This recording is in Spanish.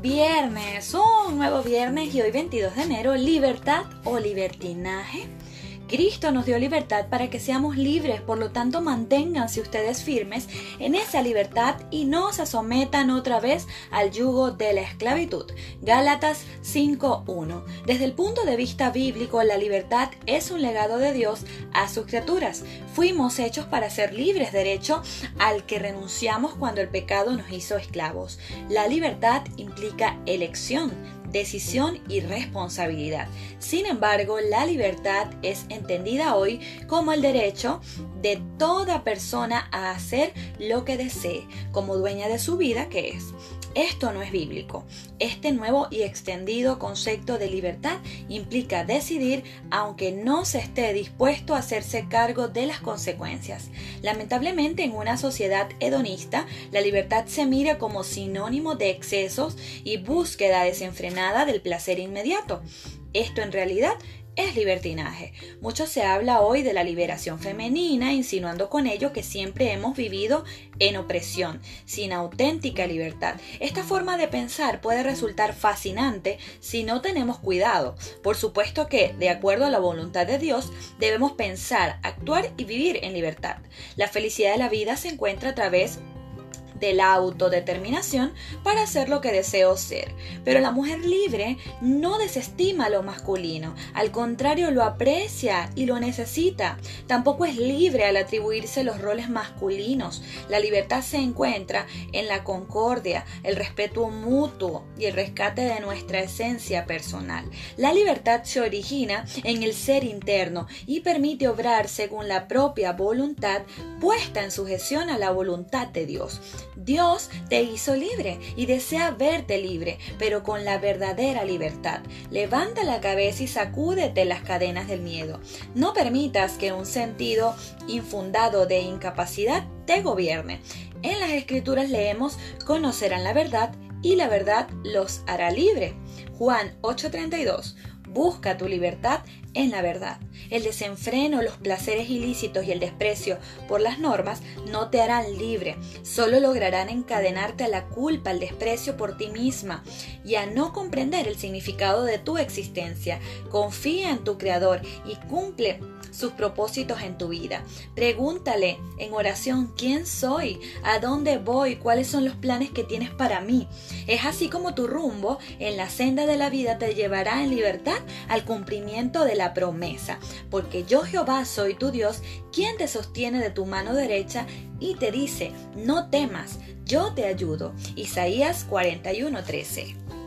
Viernes, un nuevo viernes y hoy 22 de enero, libertad o libertinaje. Cristo nos dio libertad para que seamos libres, por lo tanto manténganse ustedes firmes en esa libertad y no se sometan otra vez al yugo de la esclavitud. Gálatas 5.1. Desde el punto de vista bíblico, la libertad es un legado de Dios a sus criaturas. Fuimos hechos para ser libres, derecho al que renunciamos cuando el pecado nos hizo esclavos. La libertad implica elección decisión y responsabilidad. Sin embargo, la libertad es entendida hoy como el derecho de toda persona a hacer lo que desee, como dueña de su vida que es. Esto no es bíblico. Este nuevo y extendido concepto de libertad implica decidir aunque no se esté dispuesto a hacerse cargo de las consecuencias. Lamentablemente en una sociedad hedonista, la libertad se mira como sinónimo de excesos y búsqueda desenfrenada del placer inmediato. Esto en realidad es libertinaje. Mucho se habla hoy de la liberación femenina, insinuando con ello que siempre hemos vivido en opresión, sin auténtica libertad. Esta forma de pensar puede resultar fascinante si no tenemos cuidado. Por supuesto que, de acuerdo a la voluntad de Dios, debemos pensar, actuar y vivir en libertad. La felicidad de la vida se encuentra a través de la autodeterminación para hacer lo que deseo ser. Pero la mujer libre no desestima lo masculino, al contrario lo aprecia y lo necesita. Tampoco es libre al atribuirse los roles masculinos. La libertad se encuentra en la concordia, el respeto mutuo y el rescate de nuestra esencia personal. La libertad se origina en el ser interno y permite obrar según la propia voluntad puesta en sujeción a la voluntad de Dios. Dios te hizo libre y desea verte libre, pero con la verdadera libertad. Levanta la cabeza y sacúdete las cadenas del miedo. No permitas que un sentido infundado de incapacidad te gobierne. En las escrituras leemos, conocerán la verdad y la verdad los hará libre. Juan 8:32 Busca tu libertad en la verdad. El desenfreno, los placeres ilícitos y el desprecio por las normas no te harán libre, solo lograrán encadenarte a la culpa, al desprecio por ti misma y a no comprender el significado de tu existencia. Confía en tu Creador y cumple sus propósitos en tu vida. Pregúntale en oración quién soy, a dónde voy, cuáles son los planes que tienes para mí. Es así como tu rumbo en la senda de la vida te llevará en libertad al cumplimiento de la promesa, porque yo Jehová soy tu Dios, quien te sostiene de tu mano derecha y te dice, no temas, yo te ayudo. Isaías 41:13.